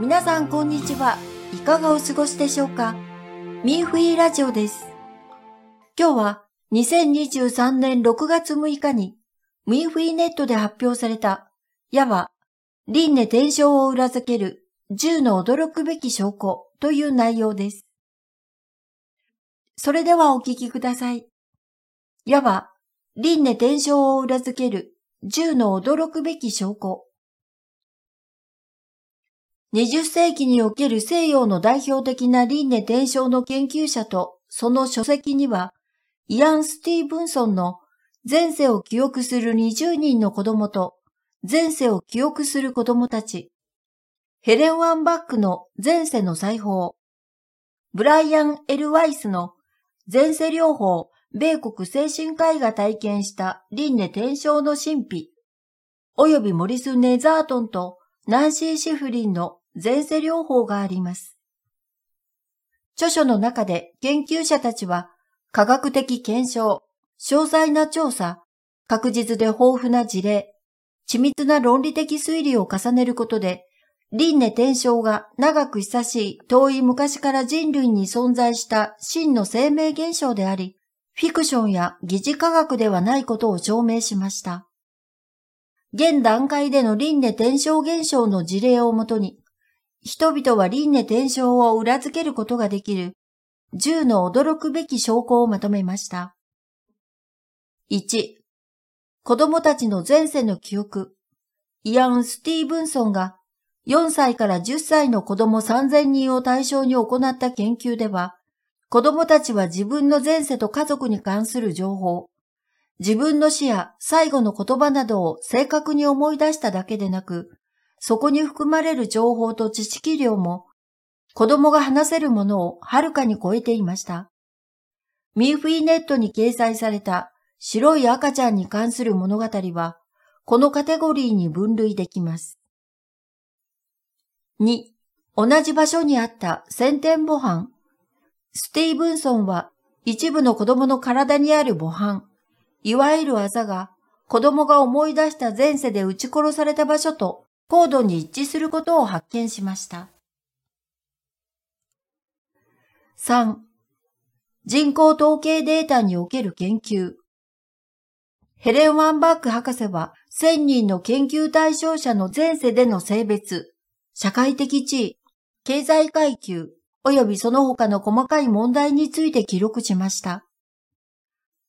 皆さんこんにちは。いかがお過ごしでしょうか？ミーフィーラジオです。今日は2023年6月6日にミーフィーネットで発表された矢は、輪廻伝承を裏付ける10の驚くべき証拠という内容です。それではお聞きください。ヤは、輪廻転生を裏付ける10の驚くべき証拠。20世紀における西洋の代表的な輪廻転生の研究者とその書籍には、イアン・スティーブンソンの前世を記憶する20人の子供と前世を記憶する子供たち、ヘレン・ワンバックの前世の裁縫、ブライアン・エル・ワイスの前世療法、米国精神科医が体験した輪廻転生の神秘、およびモリス・ネザートンとナンシー・シフリンの前世療法があります。著書の中で研究者たちは科学的検証、詳細な調査、確実で豊富な事例、緻密な論理的推理を重ねることで輪廻転生が長く久しい遠い昔から人類に存在した真の生命現象であり、フィクションや疑似科学ではないことを証明しました。現段階での輪廻転生現象の事例をもとに、人々は輪廻転生を裏付けることができる10の驚くべき証拠をまとめました。1、子供たちの前世の記憶。イアン・スティーブンソンが4歳から10歳の子供3000人を対象に行った研究では、子供たちは自分の前世と家族に関する情報、自分の死や最後の言葉などを正確に思い出しただけでなく、そこに含まれる情報と知識量も、子供が話せるものをはるかに超えていました。ミーフィーネットに掲載された白い赤ちゃんに関する物語は、このカテゴリーに分類できます。2、同じ場所にあった先天母斑。スティーブンソンは一部の子供の体にある母斑、いわゆるあざが子供が思い出した前世で撃ち殺された場所と高度に一致することを発見しました。3. 人口統計データにおける研究。ヘレン・ワンバック博士は1000人の研究対象者の前世での性別、社会的地位、経済階級、及びその他の細かい問題について記録しました。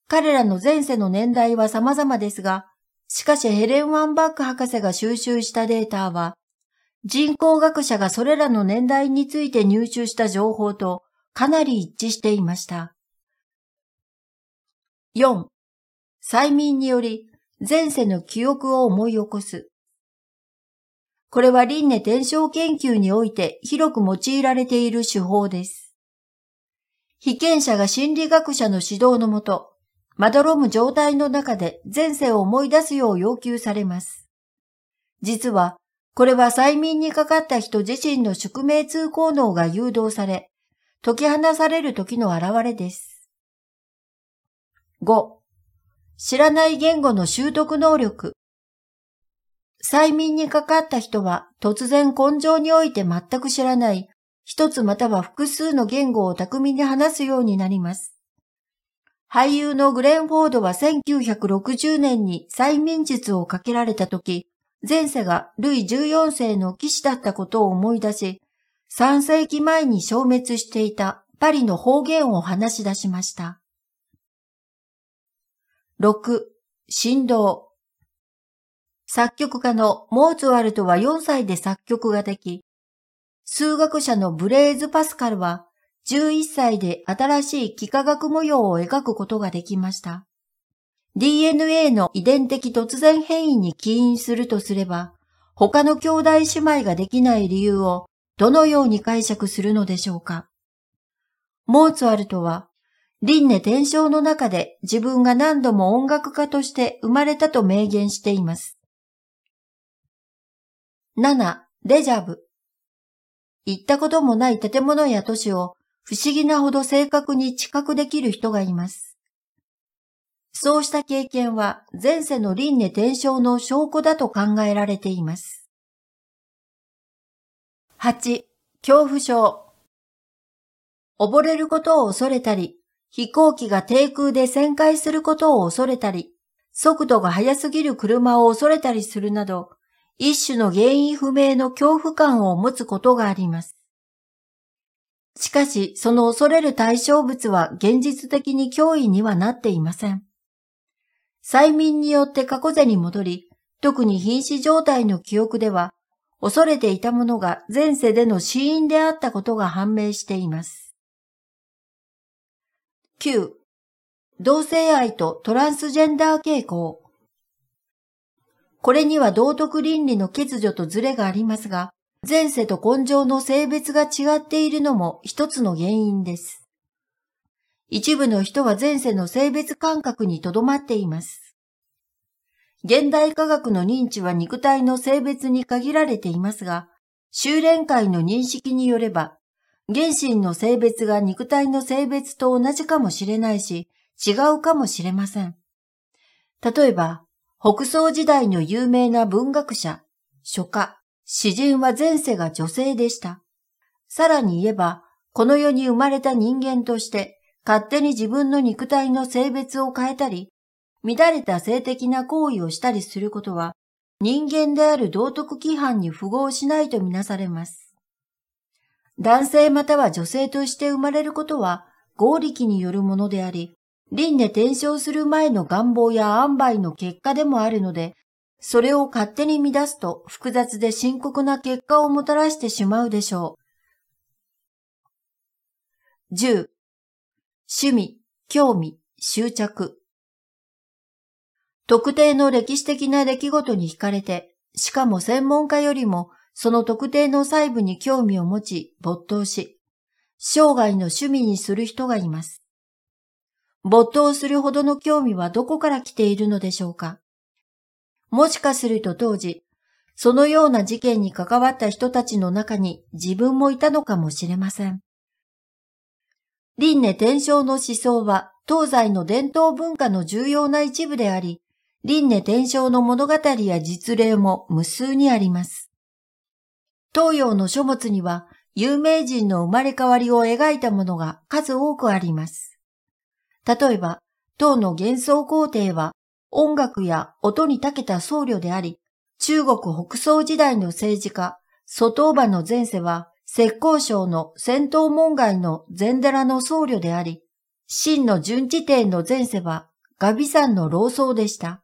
彼らの前世の年代は様々ですが、しかしヘレン・ワンバック博士が収集したデータは、人口学者がそれらの年代について入手した情報とかなり一致していました。4. 催眠により前世の記憶を思い起こす。これは輪廻転生研究において広く用いられている手法です。被験者が心理学者の指導のもと、まどろむ状態の中で前世を思い出すよう要求されます。実は、これは催眠にかかった人自身の宿命通行能が誘導され、解き放される時の現れです。5. 知らない言語の習得能力。催眠にかかった人は突然根性において全く知らない一つまたは複数の言語を巧みに話すようになります。俳優のグレン・フォードは1960年に催眠術をかけられた時、前世がルイ14世の騎士だったことを思い出し、3世紀前に消滅していたパリの方言を話し出しました。6. 振動作曲家のモーツワルトは4歳で作曲ができ、数学者のブレーズ・パスカルは11歳で新しい幾何学模様を描くことができました。DNA の遺伝的突然変異に起因するとすれば、他の兄弟姉妹ができない理由をどのように解釈するのでしょうか。モーツワルトは、輪廻転生の中で自分が何度も音楽家として生まれたと明言しています。7、デジャブ。行ったこともない建物や都市を不思議なほど正確に知覚できる人がいます。そうした経験は前世の輪廻転生の証拠だと考えられています。8、恐怖症。溺れることを恐れたり、飛行機が低空で旋回することを恐れたり、速度が速すぎる車を恐れたりするなど、一種の原因不明の恐怖感を持つことがあります。しかし、その恐れる対象物は現実的に脅威にはなっていません。催眠によって過去世に戻り、特に瀕死状態の記憶では、恐れていたものが前世での死因であったことが判明しています。9. 同性愛とトランスジェンダー傾向。これには道徳倫理の欠如とズレがありますが、前世と根性の性別が違っているのも一つの原因です。一部の人は前世の性別感覚にとどまっています。現代科学の認知は肉体の性別に限られていますが、修練会の認識によれば、原神の性別が肉体の性別と同じかもしれないし、違うかもしれません。例えば、北宋時代の有名な文学者、書家、詩人は前世が女性でした。さらに言えば、この世に生まれた人間として、勝手に自分の肉体の性別を変えたり、乱れた性的な行為をしたりすることは、人間である道徳規範に符合しないとみなされます。男性または女性として生まれることは合力によるものであり、輪廻転生する前の願望や塩梅の結果でもあるので、それを勝手に乱すと複雑で深刻な結果をもたらしてしまうでしょう。10. 趣味、興味、執着。特定の歴史的な出来事に惹かれて、しかも専門家よりもその特定の細部に興味を持ち没頭し、生涯の趣味にする人がいます。没頭するほどの興味はどこから来ているのでしょうか？もしかすると当時、そのような事件に関わった人たちの中に自分もいたのかもしれません。輪廻転生の思想は東西の伝統文化の重要な一部であり、輪廻転生の物語や実例も無数にあります。東洋の書物には有名人の生まれ変わりを描いたものが数多くあります。例えば、唐の幻想皇帝は音楽や音に長けた僧侶であり、中国北宋時代の政治家、蘇東馬の前世は、石膏省の戦闘門外の禅寺の僧侶であり、真の順治帝の前世は、ガビ山の老僧でした。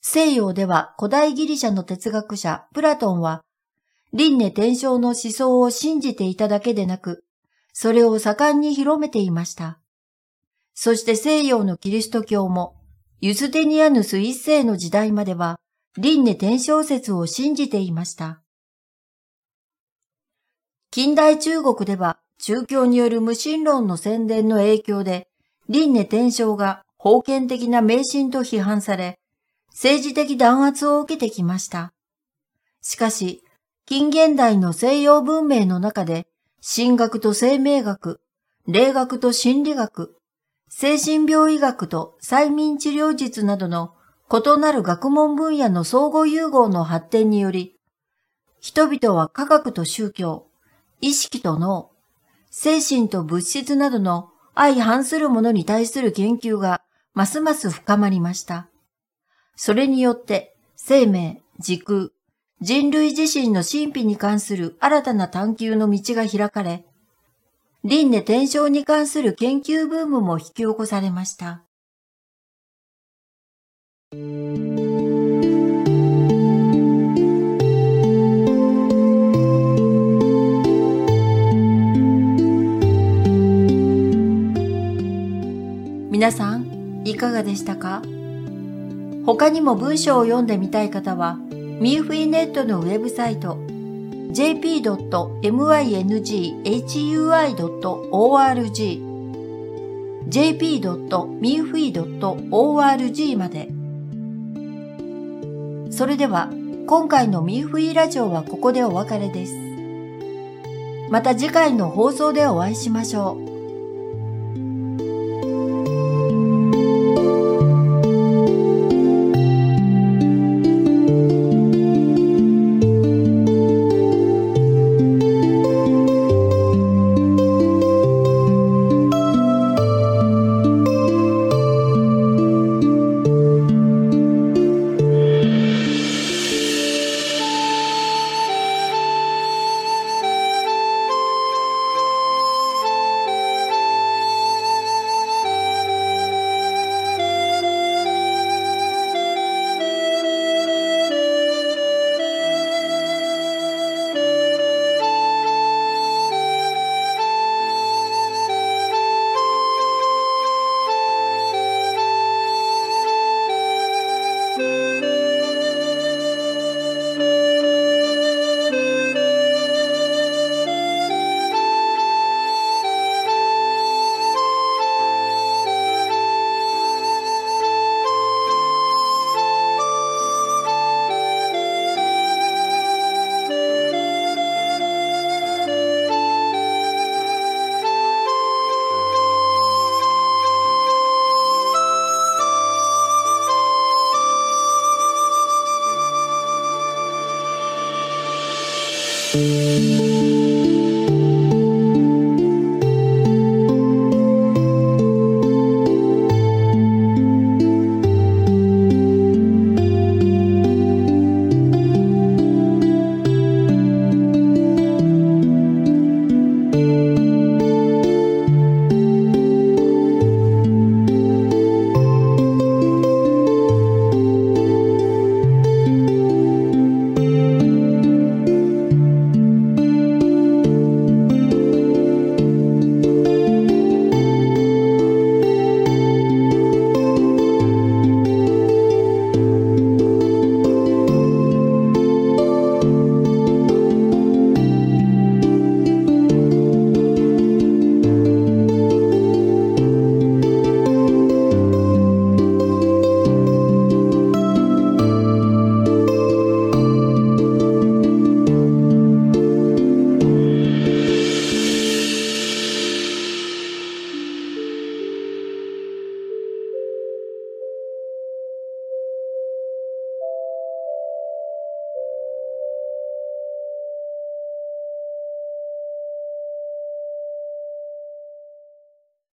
西洋では古代ギリシャの哲学者プラトンは、輪廻転生の思想を信じていただけでなく、それを盛んに広めていました。そして西洋のキリスト教も、ユステニアヌス一世の時代までは、輪廻転生説を信じていました。近代中国では、中教による無神論の宣伝の影響で、輪廻転生が封建的な迷信と批判され、政治的弾圧を受けてきました。しかし、近現代の西洋文明の中で、神学と生命学、霊学と心理学、精神病医学と催眠治療術などの異なる学問分野の相互融合の発展により、人々は科学と宗教、意識と脳、精神と物質などの相反するものに対する研究がますます深まりました。それによって生命、時空、人類自身の神秘に関する新たな探求の道が開かれ、輪廻転生に関する研究ブームも引き起こされました。皆さん、いかがでしたか？他にも文章を読んでみたい方は、ミーフィーネットのウェブサイト jp.minghui.org jp.mifui.org まで。それでは、今回のミーフィーラジオはここでお別れです。また次回の放送でお会いしましょう。